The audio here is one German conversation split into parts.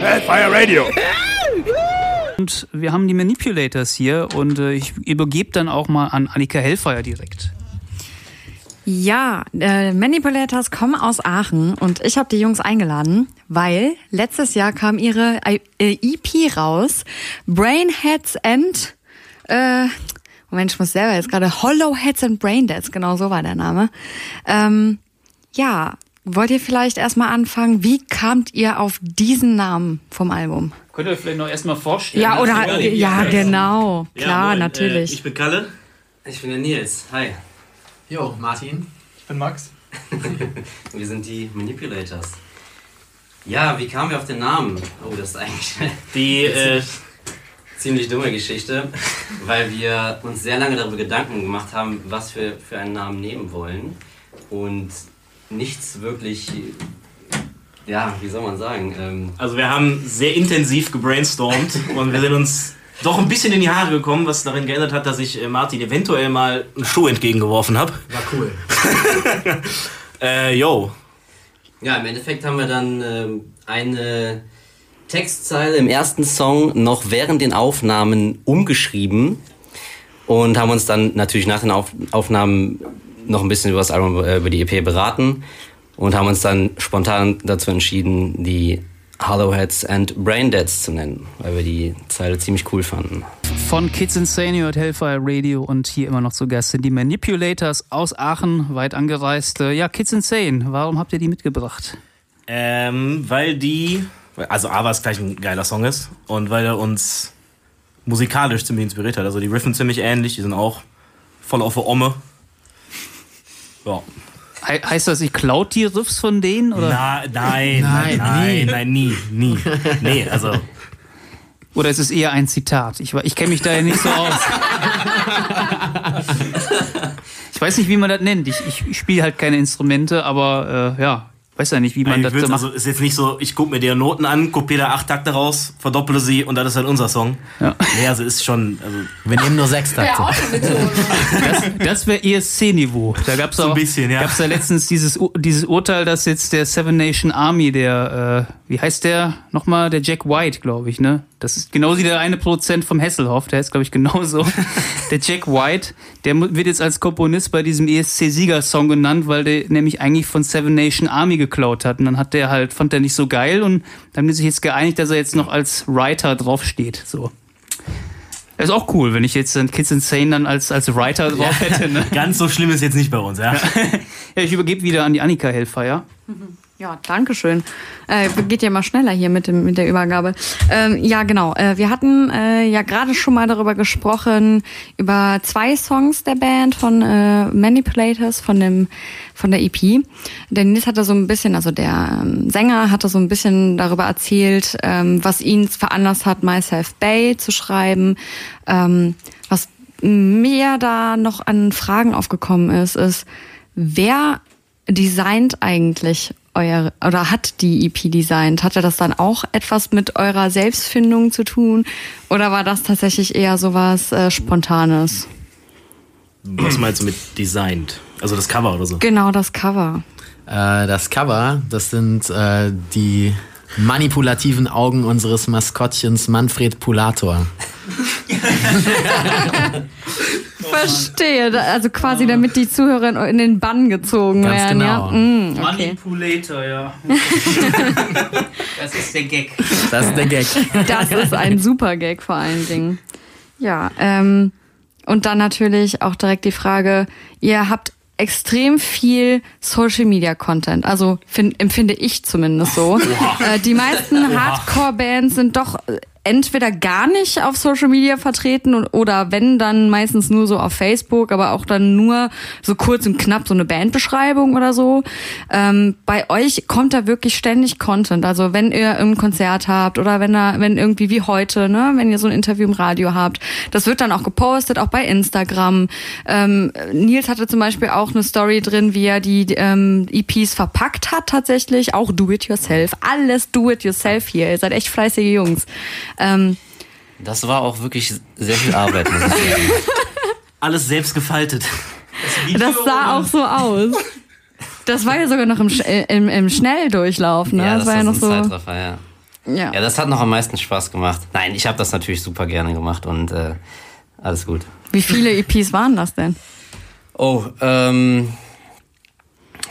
Hellfire Radio. Und wir haben die Manipulators hier und äh, ich übergebe dann auch mal an Annika Hellfire direkt. Ja, äh, Manipulators kommen aus Aachen und ich habe die Jungs eingeladen, weil letztes Jahr kam ihre äh, EP raus, Brainheads and äh, Moment, ich muss selber jetzt gerade Hollow Heads and Braindeads, genau so war der Name. Ähm, ja, wollt ihr vielleicht erstmal anfangen? Wie kamt ihr auf diesen Namen vom Album? Könnt ihr euch vielleicht noch erstmal vorstellen? Ja, oder ja, genau, Ja, klar, moin, natürlich. Äh, ich bin Kalle. Ich bin der Nils. Hi. Jo, Martin. Ich bin Max. Wir sind die Manipulators. Ja, wie kamen wir auf den Namen? Oh, das ist eigentlich eine Die, äh, ziemlich dumme Geschichte, weil wir uns sehr lange darüber Gedanken gemacht haben, was wir für einen Namen nehmen wollen und nichts wirklich, ja, wie soll man sagen, ähm, also wir haben sehr intensiv gebrainstormt und wir sind uns doch ein bisschen in die Haare gekommen, was darin geändert hat, dass ich äh, Martin eventuell mal einen Schuh entgegengeworfen habe. War cool. Äh, yo. Ja, im Endeffekt haben wir dann ähm, eine Textzeile im ersten Song noch während den Aufnahmen umgeschrieben und haben uns dann natürlich nach den Auf Aufnahmen noch ein bisschen über das Album, äh, über die EP beraten und haben uns dann spontan dazu entschieden, die Hollowheads and Braindeads zu nennen, weil wir die Zeile ziemlich cool fanden. Von Kids Insane, hört Hellfire Radio und hier immer noch zu Gast sind die Manipulators aus Aachen, weit angereist. Äh, Ja, Kids Insane, warum habt ihr die mitgebracht? Ähm, weil die, also A, was gleich ein geiler Song ist und weil er uns musikalisch ziemlich inspiriert hat. Also die riffen ziemlich ähnlich, die sind auch voll auf der Omme. Ja. He heißt das, ihr klaut die Riffs von denen? Oder, Na, nein, nein, Nein, nein, nie. nie. Nee, also oder ist es eher ein Zitat? Ich, ich kenne mich da ja nicht so aus. ich weiß nicht, wie man das nennt. Ich, ich, ich spiele halt keine Instrumente, aber äh, ja, weiß ja nicht, wie man ich das so macht. also ist jetzt nicht so, ich gucke mir die Noten an, kopiere da acht Takte raus, verdopple sie und dann ist halt unser Song. Ja. Nee, also ist schon, also Wir nehmen nur sechs Takte. Das, das wäre ESC-Niveau. Da gab es So ja. gab's ja letztens dieses, dieses Urteil, dass jetzt der Seven Nation Army, der, äh, wie heißt der nochmal? Der Jack White, glaube ich, ne? Das ist genauso wie der eine Produzent vom Hesselhoff, der ist, glaube ich, genauso. der Jack White, der wird jetzt als Komponist bei diesem ESC-Sieger-Song genannt, weil der nämlich eigentlich von Seven Nation Army geklaut hat. Und dann hat der halt, fand der nicht so geil und dann haben die sich jetzt geeinigt, dass er jetzt noch als Writer draufsteht. So. Das ist auch cool, wenn ich jetzt dann Kids Insane dann als, als Writer drauf hätte, ne? ganz so schlimm ist jetzt nicht bei uns, ja. Ja, ich übergebe wieder an die Annika Hellfire. Ja, danke schön. Äh, geht ja mal schneller hier mit, dem, mit der Übergabe. Ähm, ja, genau. Äh, wir hatten äh, ja gerade schon mal darüber gesprochen, über zwei Songs der Band von äh, Manipulators, von dem von der EP. Der Nils hatte so ein bisschen, also der ähm, Sänger hatte so ein bisschen darüber erzählt, ähm, was ihn veranlasst hat, Myself Bay zu schreiben. Ähm, was mir da noch an Fragen aufgekommen ist, ist, wer designt eigentlich euer oder hat die EP designt? Hatte das dann auch etwas mit eurer Selbstfindung zu tun oder war das tatsächlich eher sowas äh, spontanes? Was meinst du mit designed? Also das Cover oder so? Genau das Cover. Äh, das Cover, das sind äh, die manipulativen Augen unseres Maskottchens Manfred Pulator. Verstehe, Da- also quasi damit die Zuhörer in den Bann gezogen Ganz werden, genau. ja. Mm, okay. Manipulator, ja. das ist der Gag. Das ist der Gag. Das ist ein super Gag vor allen Dingen. Ja, ähm, und dann natürlich auch direkt die Frage, ihr habt extrem viel Social Media Content, also find, empfinde ich zumindest so. Äh, die meisten Hardcore Bands sind doch äh, entweder gar nicht auf Social Media vertreten oder wenn dann meistens nur so auf Facebook, aber auch dann nur so kurz und knapp so eine Bandbeschreibung oder so. Ähm, bei euch kommt da wirklich ständig Content. Also wenn ihr ein Konzert habt oder wenn da, wenn irgendwie wie heute, ne, wenn ihr so ein Interview im Radio habt, das wird dann auch gepostet, auch bei Instagram. Ähm, Nils hatte zum Beispiel auch eine Story drin, wie er die ähm, EPs verpackt hat tatsächlich. Auch do it yourself. Alles do it yourself hier. Ihr seid echt fleißige Jungs. Ähm, Das war auch wirklich sehr viel Arbeit, muss ich sagen. Alles selbst gefaltet. das sah auch so aus. Das war ja sogar noch im, Sch äh, im, im Schnelldurchlauf, ne? Ja, das, das, war ja noch ein so. Zeitraffer, ja. Ja. Ja, das hat noch am meisten Spaß gemacht. Nein, ich habe das natürlich super gerne gemacht und äh, alles gut. Wie viele EPs waren das denn? Oh, ähm,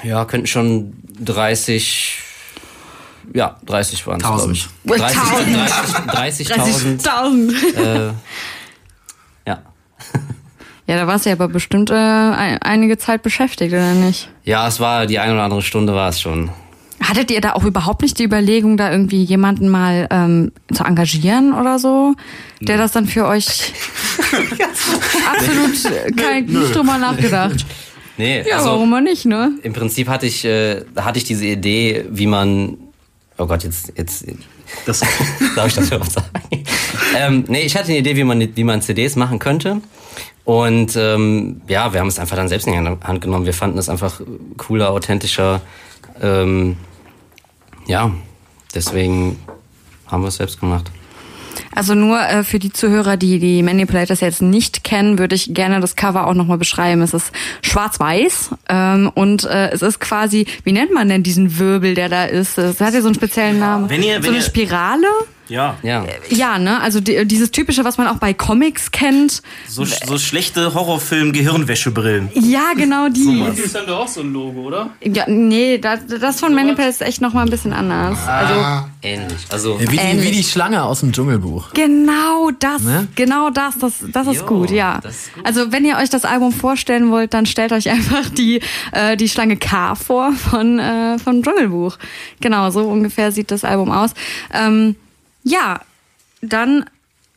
ja, könnten schon 30, ja, 30 waren es, glaube ich. 30 30 30.000, 30.000. äh, ja. Ja, da warst du ja aber bestimmt äh, ein, einige Zeit beschäftigt, oder nicht? Ja, es war, die eine oder andere Stunde war es schon. Hattet ihr da auch überhaupt nicht die Überlegung, da irgendwie jemanden mal ähm, zu engagieren oder so, der das dann für euch absolut äh, kein, nicht drüber nachgedacht? Nee, Ja, also warum auch nicht, ne? im Prinzip hatte ich, äh, hatte ich diese Idee, wie man, oh Gott, jetzt, jetzt, Das, Darf ich das überhaupt sagen? ähm, nee, ich hatte eine Idee, wie man, wie man CDs machen könnte. Und ähm, ja, wir haben es einfach dann selbst in die Hand genommen. Wir fanden es einfach cooler, authentischer. Ähm, ja, deswegen haben wir es selbst gemacht. Also nur äh, für die Zuhörer, die die Manipulators jetzt nicht kennen, würde ich gerne das Cover auch nochmal beschreiben. Es ist schwarz-weiß ähm, und äh, es ist quasi, wie nennt man denn diesen Wirbel, der da ist? Es hat ja so einen speziellen Namen. Wenn ihr- so wenn eine ihr- Spirale? Ja, Ja, Ja, ne? Also die, dieses typische, was man auch bei Comics kennt. so, so schlechte Horrorfilm-Gehirnwäschebrillen. Ja, genau die. Das ist dann doch auch so ein Logo, oder? Ja, nee, das, das von Manipulators ist echt nochmal ein bisschen anders. Also ähnlich. Also, Wie die, wie Ähnlich. die Schlange aus dem Dschungelbuch. Genau das, Ne? genau das, das, das ist Jo, gut, ja. das ist gut. Also wenn ihr euch das Album vorstellen wollt, dann stellt euch einfach die äh, die Schlange K vor von äh, von Dschungelbuch. Genau, so ungefähr sieht das Album aus. Ähm, ja, dann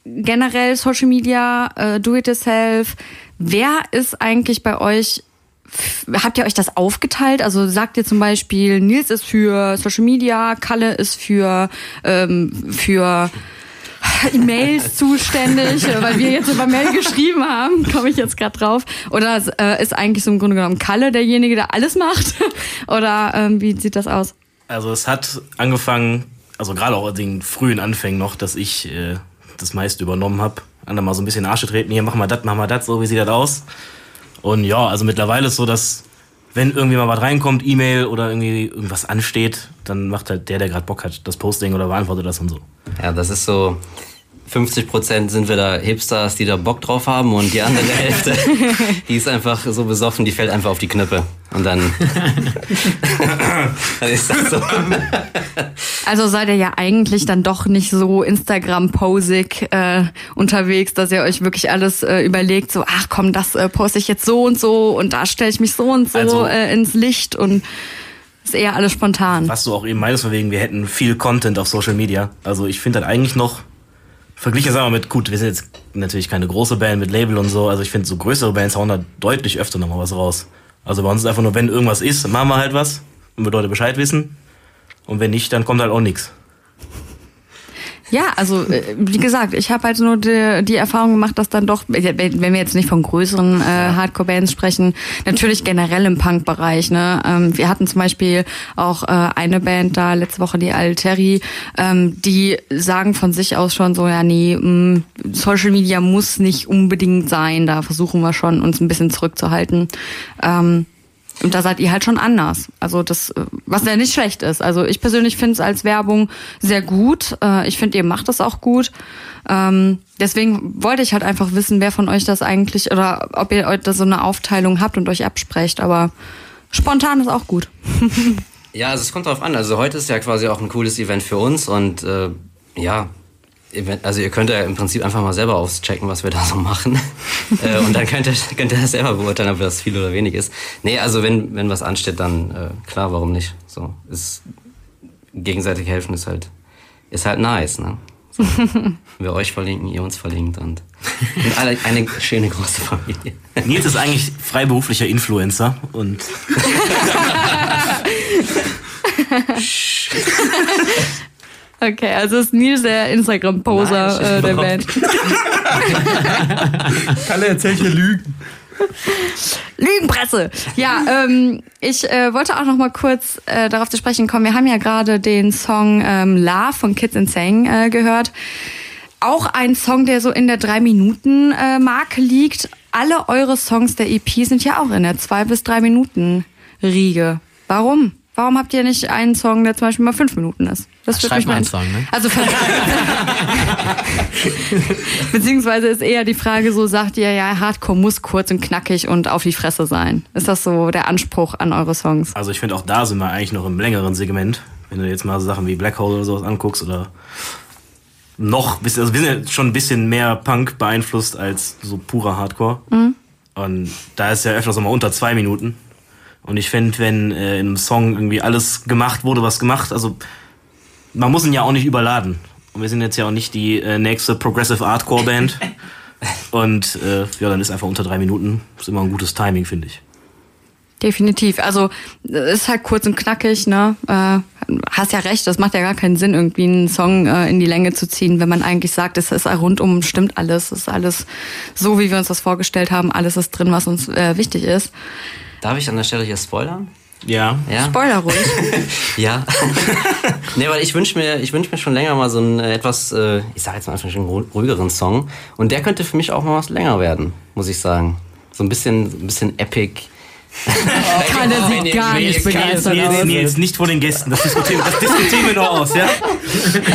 generell Social Media, äh, Do It Yourself. Wer ist eigentlich bei euch Habt ihr euch das aufgeteilt? Also sagt ihr zum Beispiel, Nils ist für Social Media, Kalle ist für, ähm, für E-Mails zuständig, äh, weil wir jetzt über Mail geschrieben haben, komme ich jetzt gerade drauf. Oder äh, ist eigentlich so im Grunde genommen Kalle derjenige, der alles macht? Oder ähm, wie sieht das aus? Also es hat angefangen, also gerade auch in den frühen Anfängen noch, dass ich äh, das meiste übernommen habe. Andere mal so ein bisschen Arsche treten, hier, mach mal das, mach mal das, so, wie sieht das aus? Und ja, also mittlerweile ist so, dass wenn irgendwie mal was reinkommt, E-Mail oder irgendwie irgendwas ansteht, dann macht halt der, der gerade Bock hat, das Posting oder beantwortet das und so. ja, das ist so. 50 Prozent sind wir da Hipsters, die da Bock drauf haben und die andere Hälfte, die ist einfach so besoffen, die fällt einfach auf die Knöpfe. Und dann, dann ist das so. Also seid ihr ja eigentlich dann doch nicht so Instagram-posig äh, unterwegs, dass ihr euch wirklich alles äh, überlegt, so, ach komm, das äh, poste ich jetzt so und so und da stelle ich mich so und so Also- äh, ins Licht und ist eher alles spontan. Was du auch eben meinst, von wegen, wir hätten viel Content auf Social Media. Also ich finde das eigentlich noch, verglichen sagen wir mit, gut, wir sind jetzt natürlich keine große Band mit Label und so, also ich finde so größere Bands hauen da deutlich öfter nochmal was raus. Also bei uns ist einfach nur, wenn irgendwas ist, machen wir halt was und wir Leute Bescheid wissen. Und wenn nicht, dann kommt halt auch nichts. Ja, also äh, wie gesagt, ich habe halt nur die, die Erfahrung gemacht, dass dann doch, wenn wir jetzt nicht von größeren äh, Hardcore-Bands sprechen, natürlich generell im Punk-Bereich. Ne? Ähm, wir hatten zum Beispiel auch äh, eine Band da letzte Woche, die Alteri, ähm, die sagen von sich aus schon so, ja nee, mh, Social Media muss nicht unbedingt sein, da versuchen wir schon, uns ein bisschen zurückzuhalten. Ähm, und da seid ihr halt schon anders. Also das, äh, was ja nicht schlecht ist. Also ich persönlich finde es als Werbung sehr gut. Äh, Ich finde, ihr macht das auch gut. Ähm, Deswegen wollte ich halt einfach wissen, wer von euch das eigentlich oder ob ihr euch da so eine Aufteilung habt und euch absprecht. Aber spontan ist auch gut. Ja, also es kommt drauf an. Also heute ist ja quasi auch ein cooles Event für uns und äh, ja, also ihr könnt ja im Prinzip einfach mal selber auschecken, was wir da so machen. äh, und dann könnt ihr, könnt ihr das selber beurteilen, ob das viel oder wenig ist. Nee, also wenn, wenn was ansteht, dann äh, klar, warum nicht? So, ist gegenseitig helfen ist halt, ist halt nice, ne? So. wir euch verlinken, ihr uns verlinkt und, und alle eine schöne große Familie. Nils ist eigentlich freiberuflicher Influencer und Okay, also ist Nils der Instagram-Poser äh, der Band. Kalle erzählt hier Lügen. Lügenpresse. Ja, ähm, ich äh, wollte auch noch mal kurz äh, darauf zu sprechen kommen. Wir haben ja gerade den Song ähm, Love von Kids Insane äh, gehört. Auch ein Song, der so in der drei Minuten äh, Marke liegt. Alle eure Songs der EP sind ja auch in der zwei bis drei Minuten Riege. Warum? Warum habt ihr nicht einen Song, der zum Beispiel mal fünf Minuten ist? Das schreib mich mal einen in- Song, ne? Also beziehungsweise ist eher die Frage so, sagt ihr, ja, Hardcore muss kurz und knackig und auf die Fresse sein. Ist das so der Anspruch an eure Songs? Also ich finde auch da sind wir eigentlich noch im längeren Segment. Wenn du jetzt mal so Sachen wie Black Hole oder sowas anguckst oder noch, also wir sind ja schon ein bisschen mehr Punk beeinflusst als so purer Hardcore. Und da ist ja öfters noch mal unter zwei Minuten. Und ich finde, wenn äh, in einem Song irgendwie alles gemacht wurde, was gemacht, also man muss ihn ja auch nicht überladen. Und wir sind jetzt ja auch nicht die äh, nächste Progressive Hardcore Band. Und äh, ja, dann ist einfach unter drei Minuten ist immer ein gutes Timing, finde ich. Definitiv. Also äh, ist halt kurz und knackig, ne? Äh, hast ja recht, das macht ja gar keinen Sinn, irgendwie einen Song äh, in die Länge zu ziehen, wenn man eigentlich sagt, es ist rundum stimmt alles, es ist alles so, wie wir uns das vorgestellt haben, alles ist drin, was uns äh, wichtig ist. Darf ich an der Stelle hier spoilern? Ja. Ja. Spoiler ruhig. Ja. nee, weil ich wünsche mir, ich wünsch mir schon länger mal so einen äh, etwas, äh, ich sage jetzt mal einfach einen ru- ruhigeren Song. Und der könnte für mich auch mal was länger werden, muss ich sagen. So ein bisschen, ein bisschen epic. Kalle sieht gar nicht begeistert Nils, aus. Nils, nicht vor den Gästen. Das diskutieren, das diskutieren wir noch aus, ja?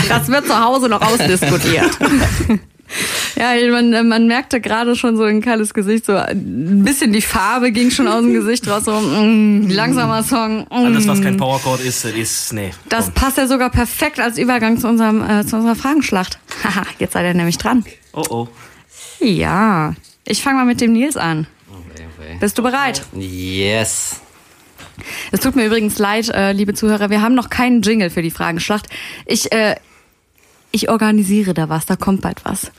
Das wird zu Hause noch ausdiskutiert. Ja, man, man merkte gerade schon so in Kalles Gesicht, so ein bisschen die Farbe ging schon aus dem Gesicht raus, so mm, langsamer Song. Mm. Alles, was kein Powerchord ist, ist, nee. Das komm. passt ja sogar perfekt als Übergang zu, unserem, äh, zu unserer Fragenschlacht. Haha, jetzt seid ihr nämlich dran. Oh, oh. Ja, ich fange mal mit dem Nils an. Bist du bereit? Yes. Es tut mir übrigens leid, äh, liebe Zuhörer, wir haben noch keinen Jingle für die Fragenschlacht. Ich, äh, ich organisiere da was, da kommt bald was.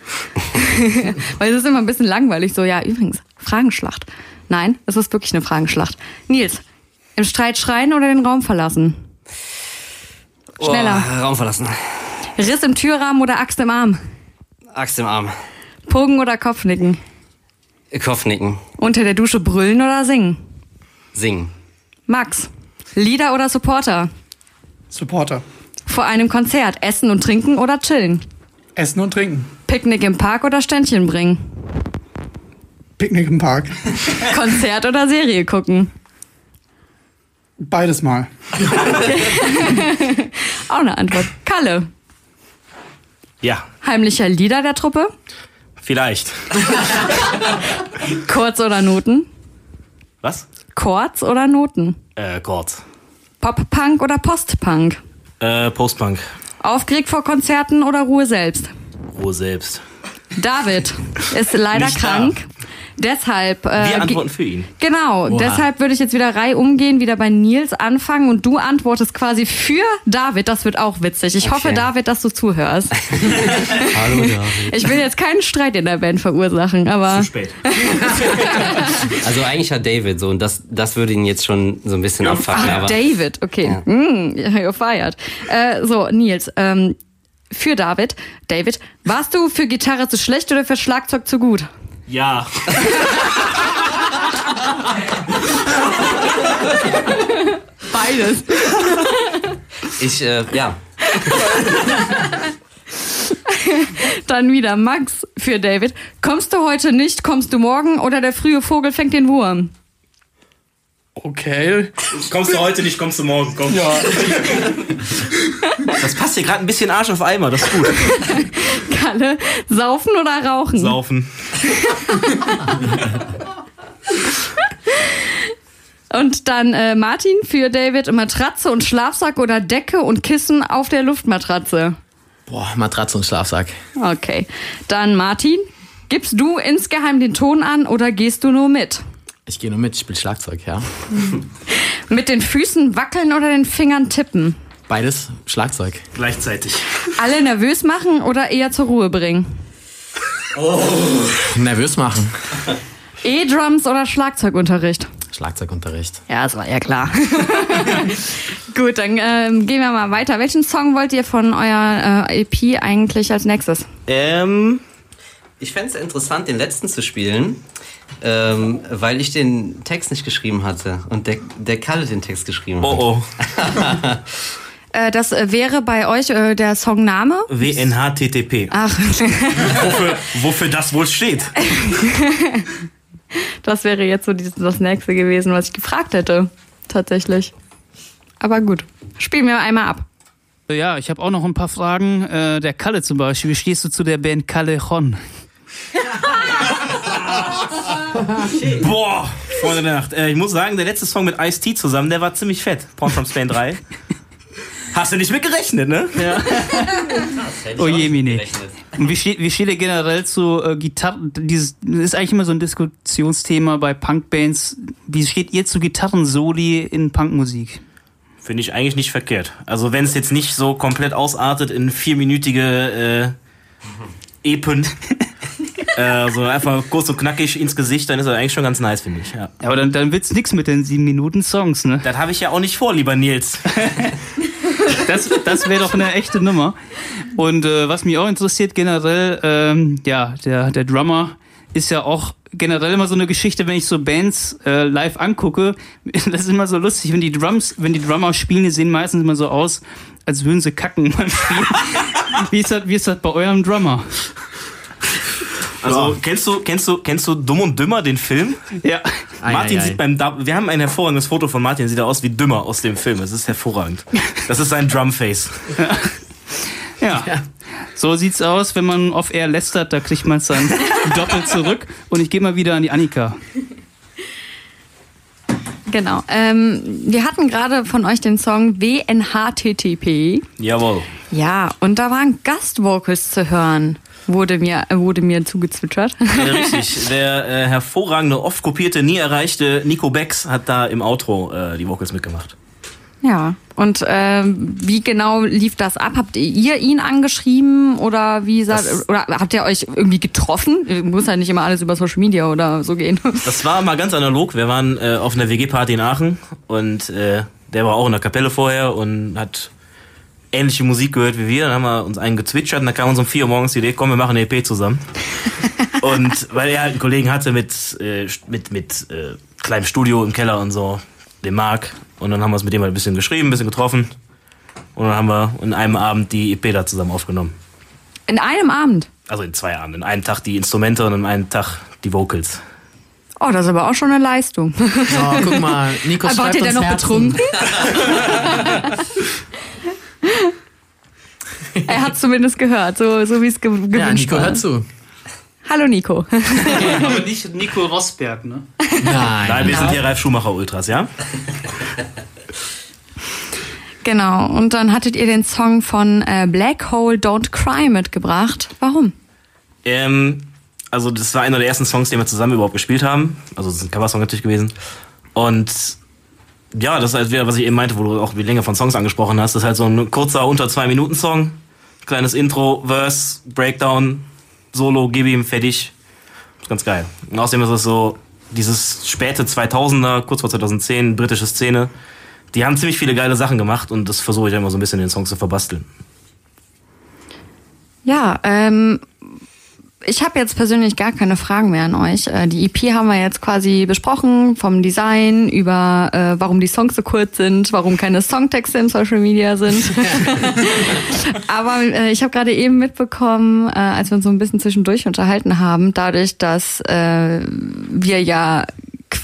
Weil es ist immer ein bisschen langweilig, so, ja, übrigens, Fragenschlacht. Nein, es ist wirklich eine Fragenschlacht. Nils, im Streit schreien oder den Raum verlassen? Schneller. Oh, Raum verlassen. Riss im Türrahmen oder Axt im Arm? Axt im Arm. Pogen oder Kopfnicken? Kopfnicken. Unter der Dusche brüllen oder singen? Singen. Max, Leader oder Supporter? Supporter. Vor einem Konzert essen und trinken oder chillen? Essen und trinken. Picknick im Park oder Ständchen bringen? Picknick im Park. Konzert oder Serie gucken? Beides mal. Auch eine Antwort. Kalle, Ja, heimlicher Leader der Truppe? vielleicht. Chords oder Noten? Was? Chords oder Noten? Äh, Chord. Pop-Punk oder Post-Punk? Äh, Postpunk. Aufgeregt vor Konzerten oder Ruhe selbst? Ruhe selbst. David ist leider Nicht krank. Deshalb. Äh, Wir antworten für ihn. Genau, deshalb würde ich jetzt wieder Reihe umgehen, wieder bei Nils anfangen und du antwortest quasi für David. Das wird auch witzig. Ich hoffe, David, dass du zuhörst. Hallo David. Ich will jetzt keinen Streit in der Band verursachen, aber Zu spät. Also eigentlich hat David so und das, das würde ihn jetzt schon so ein bisschen abfacken. Aber David, okay. Ja. Mm, you're fired. Äh, so, Nils, ähm, für David. David, warst du für Gitarre zu schlecht oder für Schlagzeug zu gut? Ja. Beides. ich, äh, ja, Dann wieder Max für David. Kommst du heute nicht, kommst du morgen oder der frühe Vogel fängt den Wurm? Okay. Kommst du heute nicht, kommst du morgen. Komm. Ja. Das passt hier gerade ein bisschen Arsch auf Eimer, das ist gut. Kalle, saufen oder rauchen? Saufen. Und dann äh, Martin für David Matratze und Schlafsack oder Decke und Kissen auf der Luftmatratze. Boah, Matratze und Schlafsack. Okay. Dann Martin, gibst du insgeheim den Ton an oder gehst du nur mit? Ich gehe nur mit, ich spiele Schlagzeug, ja. Mit den Füßen wackeln oder den Fingern tippen? Beides Schlagzeug. Gleichzeitig. Alle nervös machen oder eher zur Ruhe bringen? Nervös machen. E-Drums oder Schlagzeugunterricht? Schlagzeugunterricht. Ja, das war ja klar. Gut, dann ähm, gehen wir mal weiter. Welchen Song wollt ihr von eurer äh, EP eigentlich als nächstes? Ähm, Ich fände es interessant, den letzten zu spielen, ähm, weil ich den Text nicht geschrieben hatte und der, der Kalle den Text geschrieben hat. oh oh. Äh, das äh, wäre bei euch äh, der Songname? WNHTTP. Ach, Wofür, wofür das wohl steht. das wäre jetzt so das nächste gewesen, was ich gefragt hätte. Tatsächlich. Aber gut. Spielen wir einmal ab. Ja, ich habe auch noch ein paar Fragen. Äh, der Kalle zum Beispiel. Wie stehst du zu der Band Callejon? Boah, Freunde der Nacht. Äh, ich muss sagen, der letzte Song mit Ice-T zusammen, der war ziemlich fett. Porn from Spain 3. Hast du nicht mit gerechnet, ne? Oh je, Mine. Und wie steht, wie steht ihr generell zu äh, Gitarren? Dieses das ist eigentlich immer so ein Diskussionsthema bei Punkbands. Wie steht ihr zu Gitarrensoli in Punkmusik? Finde ich eigentlich nicht verkehrt. Also wenn es jetzt nicht so komplett ausartet in vierminütige äh, Epen, äh, so einfach kurz und knackig ins Gesicht, dann ist das eigentlich schon ganz nice, finde ich. Ja. Ja, aber dann, dann wird's nix mit den sieben Minuten Songs, ne? Das habe ich ja auch nicht vor, lieber Nils. Das, das wäre doch eine echte Nummer. Und äh, was mich auch interessiert generell, ähm, ja, der, der Drummer ist ja auch generell immer so eine Geschichte, wenn ich so Bands äh, live angucke, das ist immer so lustig, wenn die Drums, wenn die Drummer spielen, die sehen meistens immer so aus, als würden sie kacken beim Spielen. wie, ist das, wie ist das bei eurem Drummer? Also kennst du kennst du kennst du Dumm und Dümmer den Film? Ja. Martin ei, ei. sieht beim Da- wir haben ein hervorragendes Foto von Martin, sieht er aus wie Dümmer aus dem Film. Es ist hervorragend. Das ist sein Drumface. Ja. So sieht's aus, wenn man auf Air lästert, da kriegt man es dann doppelt zurück. Und ich gehe mal wieder an die Annika. Genau. Ähm, wir hatten gerade von euch den Song WNHTTP. Jawohl. Ja, und da waren Gastvocals zu hören, wurde mir, äh, wurde mir zugezwitschert. Ja, richtig. Der äh, hervorragende, oft kopierte, nie erreichte Nico Becks hat da im Outro äh, die Vocals mitgemacht. Ja. Und ähm, wie genau lief das ab? Habt ihr ihn angeschrieben oder wie sa- Das- oder habt ihr euch irgendwie getroffen? Muss ja nicht immer alles über Social Media oder so gehen. Das war mal ganz analog. Wir waren äh, auf einer WG-Party in Aachen und äh, der war auch in der Kapelle vorher und hat ähnliche Musik gehört wie wir. Dann haben wir uns einen gezwitschert und dann kam uns um vier Uhr morgens die Idee, komm, wir machen eine EP zusammen. und weil er halt einen Kollegen hatte mit, äh, mit, mit äh, kleinem Studio im Keller und so, dem Marc. Und dann haben wir es mit dem halt ein bisschen geschrieben, ein bisschen getroffen. Und dann haben wir in einem Abend die EP da zusammen aufgenommen. In einem Abend. Also in zwei Abenden. In einem Tag die Instrumente und in einem Tag die Vocals. Oh, das ist aber auch schon eine Leistung. Oh, guck mal, Nico Aber wart schreibt ihr denn uns noch Herzen. betrunken? er hat zumindest gehört, so, so wie es ge gewünscht Ja, Nico, war. hör zu. Hallo Nico. Aber nicht Nico Rosberg, ne? Nein. Nein, wir sind hier Ralf Schumacher Ultras, ja? Genau, und dann hattet ihr den Song von äh, Black Hole Don't Cry mitgebracht. Warum? Ähm, also das war einer der ersten Songs, den wir zusammen überhaupt gespielt haben. Also das ist ein Coversong natürlich gewesen. Und ja, das ist halt wieder, was ich eben meinte, wo du auch die Länge von Songs angesprochen hast. Das ist halt so ein kurzer, unter zwei Minuten Song. Kleines Intro, Verse, Breakdown, Solo, gib ihm, fertig. Ist ganz geil. Und außerdem ist es so dieses späte 2000er, kurz vor 2010, britische Szene. Die haben ziemlich viele geile Sachen gemacht und das versuche ich immer so ein bisschen in den Songs zu verbasteln. Ja, ähm, ich habe jetzt persönlich gar keine Fragen mehr an euch. Äh, die EP haben wir jetzt quasi besprochen, vom Design über äh, warum die Songs so kurz sind, warum keine Songtexte im Social Media sind. Aber äh, ich habe gerade eben mitbekommen, äh, als wir uns so ein bisschen zwischendurch unterhalten haben, dadurch, dass äh, wir ja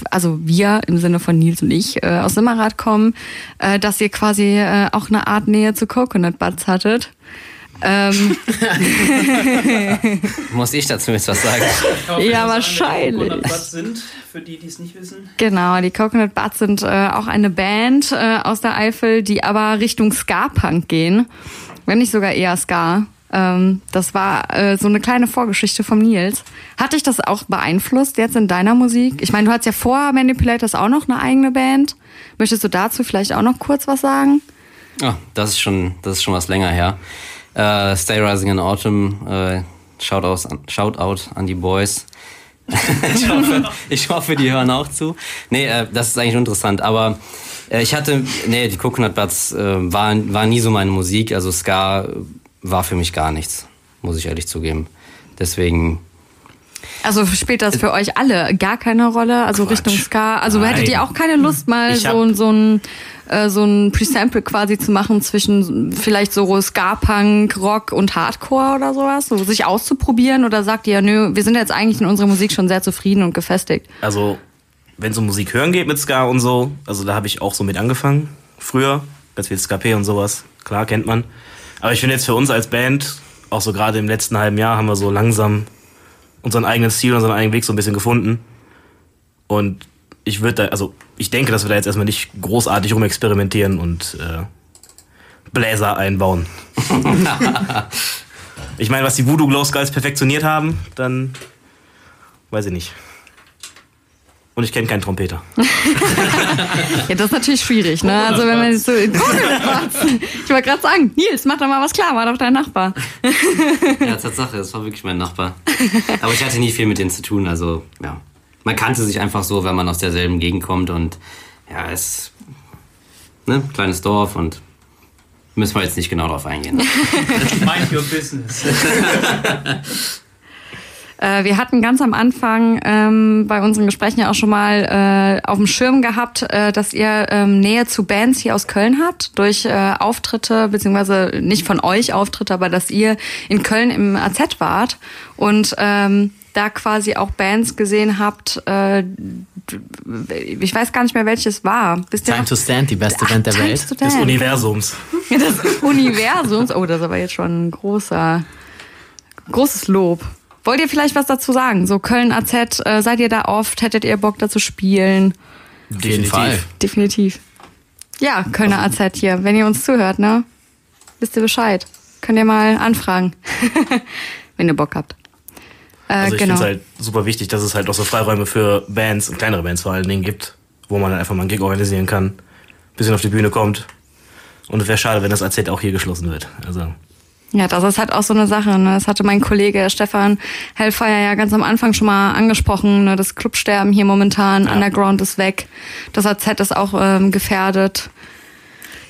also wir im Sinne von Nils und ich äh, aus Simmerath kommen, äh, dass ihr quasi äh, auch eine Art Nähe zu Coconut Buds hattet. Ähm, Muss ich dazu jetzt was sagen? Ja, wahrscheinlich. sind, für die, die es nicht wissen. Genau, die Coconut Buds sind äh, auch eine Band äh, aus der Eifel, die aber Richtung Ska-Punk gehen. Wenn nicht sogar eher Ska. Ähm, das war äh, so eine kleine Vorgeschichte vom Nils. Hat dich das auch beeinflusst jetzt in deiner Musik? Ich meine, du hattest ja vor Manipulators auch noch eine eigene Band. Möchtest du dazu vielleicht auch noch kurz was sagen? Oh, das ist schon, das ist schon was länger her. Äh, Stay Rising in Autumn, äh, Shoutout, an, Shoutout an die Boys. ich, hoffe, ich hoffe, die hören auch zu. Nee, äh, das ist eigentlich interessant, aber äh, ich hatte, nee, die Coconut Buds äh, waren, war nie so meine Musik, also Ska war für mich gar nichts, muss ich ehrlich zugeben. Deswegen Also spielt das für euch alle gar keine Rolle? Also Quatsch. Richtung Ska? Also Nein. hättet ihr auch keine Lust, mal so, so ein äh, so ein Presample quasi zu machen zwischen vielleicht so Ska-Punk, Rock und Hardcore oder sowas? So sich auszuprobieren? Oder sagt ihr, nö, wir sind jetzt eigentlich in unserer Musik schon sehr zufrieden und gefestigt? Also, wenn es um Musik hören geht mit Ska und so, also da habe ich auch so mit angefangen. früher, ganz viel SKP und sowas, klar, kennt man. Aber ich finde jetzt für uns als Band, auch so gerade im letzten halben Jahr, haben wir so langsam unseren eigenen Stil, unseren eigenen Weg so ein bisschen gefunden. Und ich würde da, also ich denke, dass wir da jetzt erstmal nicht großartig rumexperimentieren und äh, Bläser einbauen. ich meine, was die Voodoo Glow Skulls perfektioniert haben, dann weiß ich nicht. Und ich kenne keinen Trompeter. Ja, das ist natürlich schwierig, ne? Also wenn man so. Ich wollte gerade sagen, Nils, mach doch mal was klar, war doch dein Nachbar. Ja, Tatsache, das war wirklich mein Nachbar. Aber ich hatte nie viel mit denen zu tun, also ja. Man kannte sich einfach so, wenn man aus derselben Gegend kommt und ja, es ne, kleines Dorf und müssen wir jetzt nicht genau drauf eingehen. Mind your business. Äh, wir hatten ganz am Anfang ähm, bei unseren Gesprächen ja auch schon mal äh, auf dem Schirm gehabt, äh, dass ihr ähm, Nähe zu Bands hier aus Köln habt, durch äh, Auftritte, beziehungsweise nicht von euch Auftritte, aber dass ihr in Köln im AZ wart und ähm, da quasi auch Bands gesehen habt. Äh, ich weiß gar nicht mehr, welches war. Wisst ihr Time noch? to Stand, die beste Ach, Band der Time Welt. Des. Universums. des Universums. Oh, das ist aber jetzt schon ein großer, großes Lob. Wollt ihr vielleicht was dazu sagen? So Köln AZ, äh, seid ihr da oft? Hättet ihr Bock da zu spielen? Fall. Definitiv. Ja, Kölner AZ hier. Wenn ihr uns zuhört, ne? Wisst ihr Bescheid. Könnt ihr mal anfragen. Wenn ihr Bock habt. Äh, Also ich genau. finde es halt super wichtig, dass es halt auch so Freiräume für Bands und kleinere Bands vor allen Dingen gibt, wo man dann einfach mal einen Gig organisieren kann, bisschen auf die Bühne kommt. Und es wäre schade, wenn das AZ auch hier geschlossen wird. Also Ja, das ist halt auch so eine Sache. Ne? Das hatte mein Kollege Stefan Hellfire ja ganz am Anfang schon mal angesprochen. Ne? Das Clubsterben hier momentan, Ja. Underground ist weg. Das AZ ist auch ähm, gefährdet.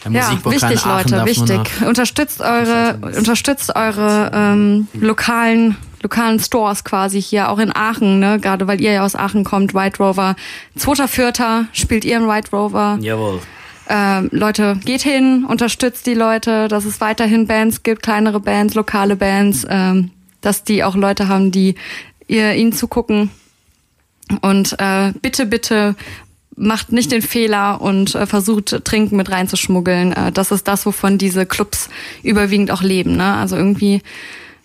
Ja, wichtig, Leute, wichtig. Unterstützt eure, unterstützt eure ähm, lokalen, lokalen Stores quasi hier, auch in Aachen, ne? Gerade weil ihr ja aus Aachen kommt, White Rover. Zweiter Vierter spielt ihr im White Rover. jawohl. Ähm, Leute, geht hin, unterstützt die Leute, dass es weiterhin Bands gibt, kleinere Bands, lokale Bands, ähm, dass die auch Leute haben, die ihr ihnen zugucken. Und äh, bitte, bitte macht nicht den Fehler und äh, versucht Trinken mit reinzuschmuggeln. Äh, das ist das, wovon diese Clubs überwiegend auch leben. Ne? Also irgendwie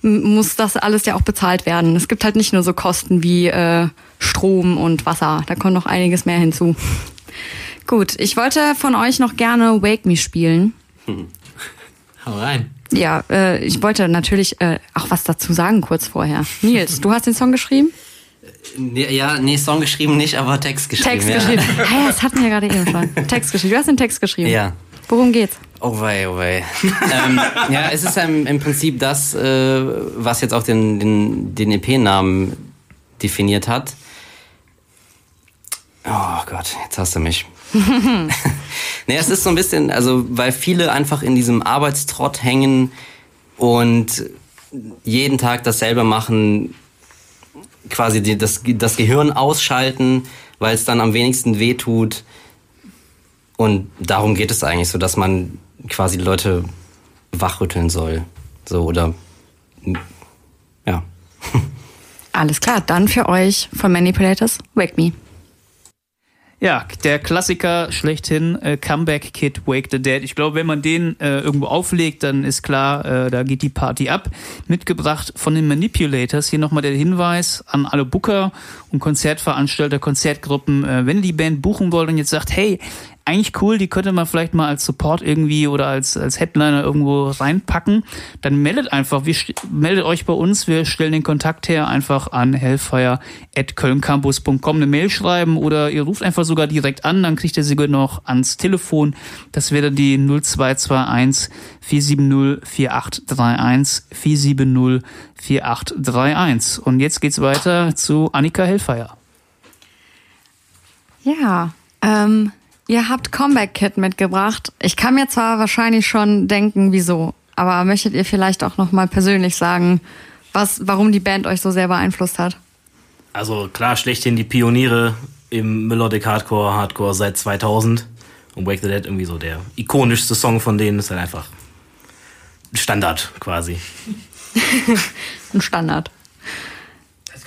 muss das alles ja auch bezahlt werden. Es gibt halt nicht nur so Kosten wie äh, Strom und Wasser. Da kommt noch einiges mehr hinzu. Gut, ich wollte von euch noch gerne Wake Me spielen. Hau rein. Ja, äh, ich wollte natürlich äh, auch was dazu sagen kurz vorher. Nils, du hast den Song geschrieben? Nee, ja, nee, Song geschrieben nicht, aber Text geschrieben. Text ja. geschrieben. Hey, das hatten wir gerade eben schon. Text geschrieben. Du hast den Text geschrieben. Ja. Worum geht's? Oh wei, oh wei. ähm, ja, es ist im, im Prinzip das, äh, was jetzt auch den, den, den EP-Namen definiert hat. Oh Gott, jetzt hast du mich. Nee, es ist so ein bisschen, also weil viele einfach in diesem Arbeitstrott hängen und jeden Tag dasselbe machen, quasi die, das, das Gehirn ausschalten, weil es dann am wenigsten wehtut. Und darum geht es eigentlich, so dass man quasi Leute wachrütteln soll. So, oder. Ja. Alles klar, dann für euch von Manipulators, Wake Me. Ja, der Klassiker schlechthin, äh, Comeback Kid Wake the Dead. Ich glaube, wenn man den äh, irgendwo auflegt, dann ist klar, äh, da geht die Party ab. Mitgebracht von den Manipulators. Hier nochmal der Hinweis an alle Booker und Konzertveranstalter, Konzertgruppen. Äh, wenn die Band buchen wollt und jetzt sagt, hey, eigentlich cool, die könnte man vielleicht mal als Support irgendwie oder als, als Headliner irgendwo reinpacken, dann meldet einfach, wir meldet euch bei uns, wir stellen den Kontakt her, einfach an hellfire.kölncampus.com eine Mail schreiben oder ihr ruft einfach sogar direkt an, dann kriegt ihr sie noch ans Telefon. Das wäre die 0221 470 4831 470 4831. Und jetzt geht's weiter zu Annika Hellfire. Ja, ähm, ihr habt Comeback Kid mitgebracht. Ich kann mir zwar wahrscheinlich schon denken, wieso, aber möchtet ihr vielleicht auch noch mal persönlich sagen, was, warum die Band euch so sehr beeinflusst hat? Also klar, schlechthin die Pioniere im Melodic Hardcore, Hardcore seit 2000. Und Wake the Dead irgendwie so der ikonischste Song von denen ist halt einfach ein Standard quasi. Ein Standard.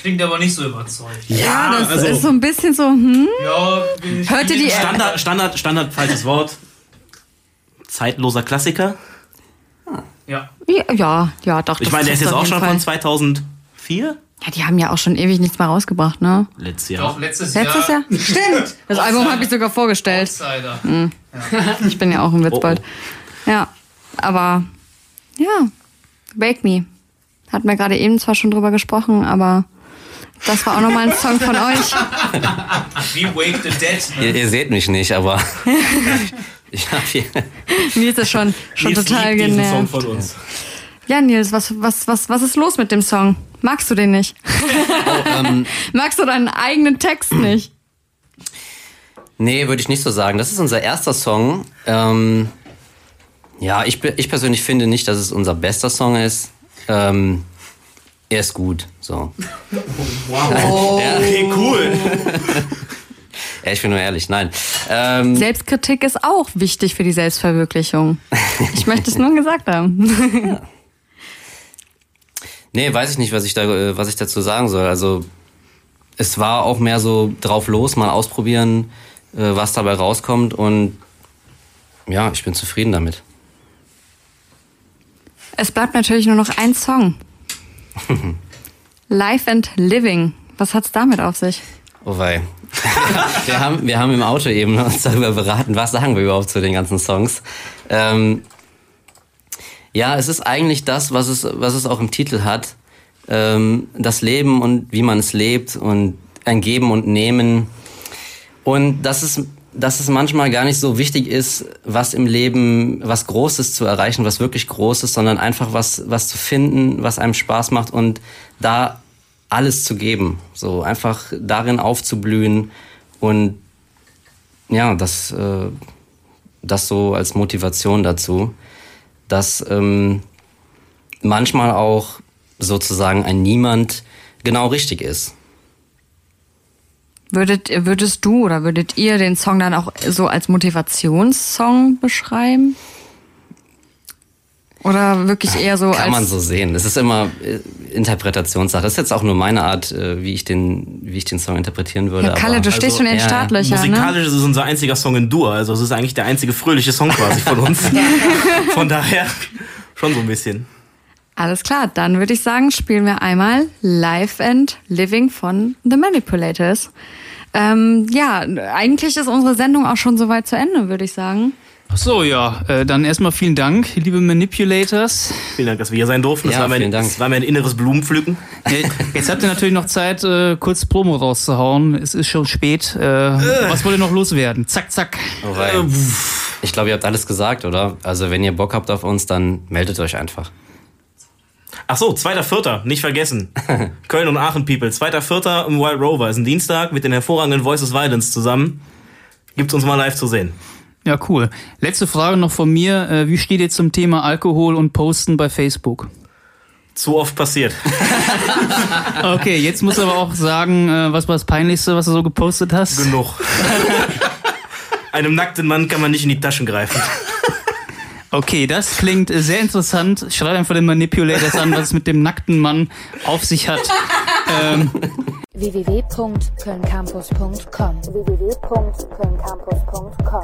Klingt aber nicht so überzeugend. Ja, das also- ist so ein bisschen so, hm? Ja, Hört ihr die Standard, Standard, Standard, falsches Wort. zeitloser Klassiker. Ja. Ja, ja, ja doch. Ich das meine, der ist jetzt auch schon Fall. von 2004? Ja, die haben ja auch schon ewig nichts mehr rausgebracht, ne? Letztes Jahr. Doch, letztes, Letztes Jahr? Stimmt. Das Album habe ich sogar vorgestellt. Outsider. Ich bin ja auch im Witzbold. Ja, aber ja, Wake Me. Hatten wir gerade eben zwar schon drüber gesprochen, aber das war auch nochmal ein Song von euch. Wie Wake the Dead. Ihr, ihr seht mich nicht, aber ich habe hier. Nils ist schon, schon Nils total liebt diesen Song genervt. von uns. Ja, Nils, was, was, was, was ist los mit dem Song? Magst du den nicht? ähm, Magst du deinen eigenen Text nicht? Nee, würde ich nicht so sagen. Das ist unser erster Song. Ähm, ja, ich, ich persönlich finde nicht, dass es unser bester Song ist. Ähm, er ist gut. So. Okay, cool. Ja, ich bin nur ehrlich. Nein. Ähm, Selbstkritik ist auch wichtig für die Selbstverwirklichung. Ich möchte es nur gesagt haben. nee, weiß ich nicht, was ich da, äh, was ich dazu sagen soll. Also es war auch mehr so drauf los, mal ausprobieren, äh, was dabei rauskommt und ja, ich bin zufrieden damit. Es bleibt natürlich nur noch ein Song. Life and Living. Was hat's damit auf sich? Oh wei. wir, haben, wir haben im Auto eben uns darüber beraten, was sagen wir überhaupt zu den ganzen Songs. Ähm, ja, es ist eigentlich das, was es, was es auch im Titel hat. Ähm, das Leben und wie man es lebt und ein Geben und Nehmen. Und dass es, dass es manchmal gar nicht so wichtig ist, was im Leben, was Großes zu erreichen, was wirklich Großes, sondern einfach was, was zu finden, was einem Spaß macht und da alles zu geben. So einfach darin aufzublühen und ja, das, äh, das so als Motivation dazu, dass ähm, manchmal auch sozusagen ein Niemand genau richtig ist. Würdet, würdest du oder würdet ihr den Song dann auch so als Motivationssong beschreiben? Oder wirklich eher so Kann als. man so sehen. Es ist immer äh, Interpretationssache. Das ist jetzt auch nur meine Art, äh, wie ich den, wie ich den Song interpretieren würde. ja, Kalle, aber- du stehst schon in den ja, Startlöchern, ne? Musikalisch ist es unser einziger Song in Dur. Also es ist eigentlich der einzige fröhliche Song quasi von uns. von daher schon so ein bisschen. Alles klar, dann würde ich sagen, spielen wir einmal Life and Living von The Manipulators. Ähm, ja, eigentlich ist unsere Sendung auch schon soweit zu Ende, würde ich sagen. Ach so, ja. Äh, dann erstmal vielen Dank, liebe Manipulators. Vielen Dank, dass wir hier sein durften. Das, Ja, war, mein, vielen Dank. das war mein inneres Blumenpflücken. Äh, Jetzt habt ihr natürlich noch Zeit, äh, kurz Promo rauszuhauen. Es ist schon spät. Äh, was wollt ihr noch loswerden? Zack, zack. Oh, ich glaube, ihr habt alles gesagt, oder? Also wenn ihr Bock habt auf uns, dann meldet euch einfach. Ach so, zweiter Vierter, nicht vergessen. Köln und Aachen People. Zweiter Vierter im Wild Rover. Ist ein Dienstag mit den hervorragenden Voices Violence zusammen. Gibt's uns mal live zu sehen. Ja, cool. Letzte Frage noch von mir. Äh, wie steht ihr zum Thema Alkohol und Posten bei Facebook? Zu oft passiert. Okay, jetzt muss aber auch sagen, äh, was war das Peinlichste, was du so gepostet hast? Genug. Einem nackten Mann kann man nicht in die Taschen greifen. Okay, das klingt sehr interessant. Schreib einfach den Manipulators an, was es mit dem nackten Mann auf sich hat. Ähm, www.kölncampus.com www.kölncampus.com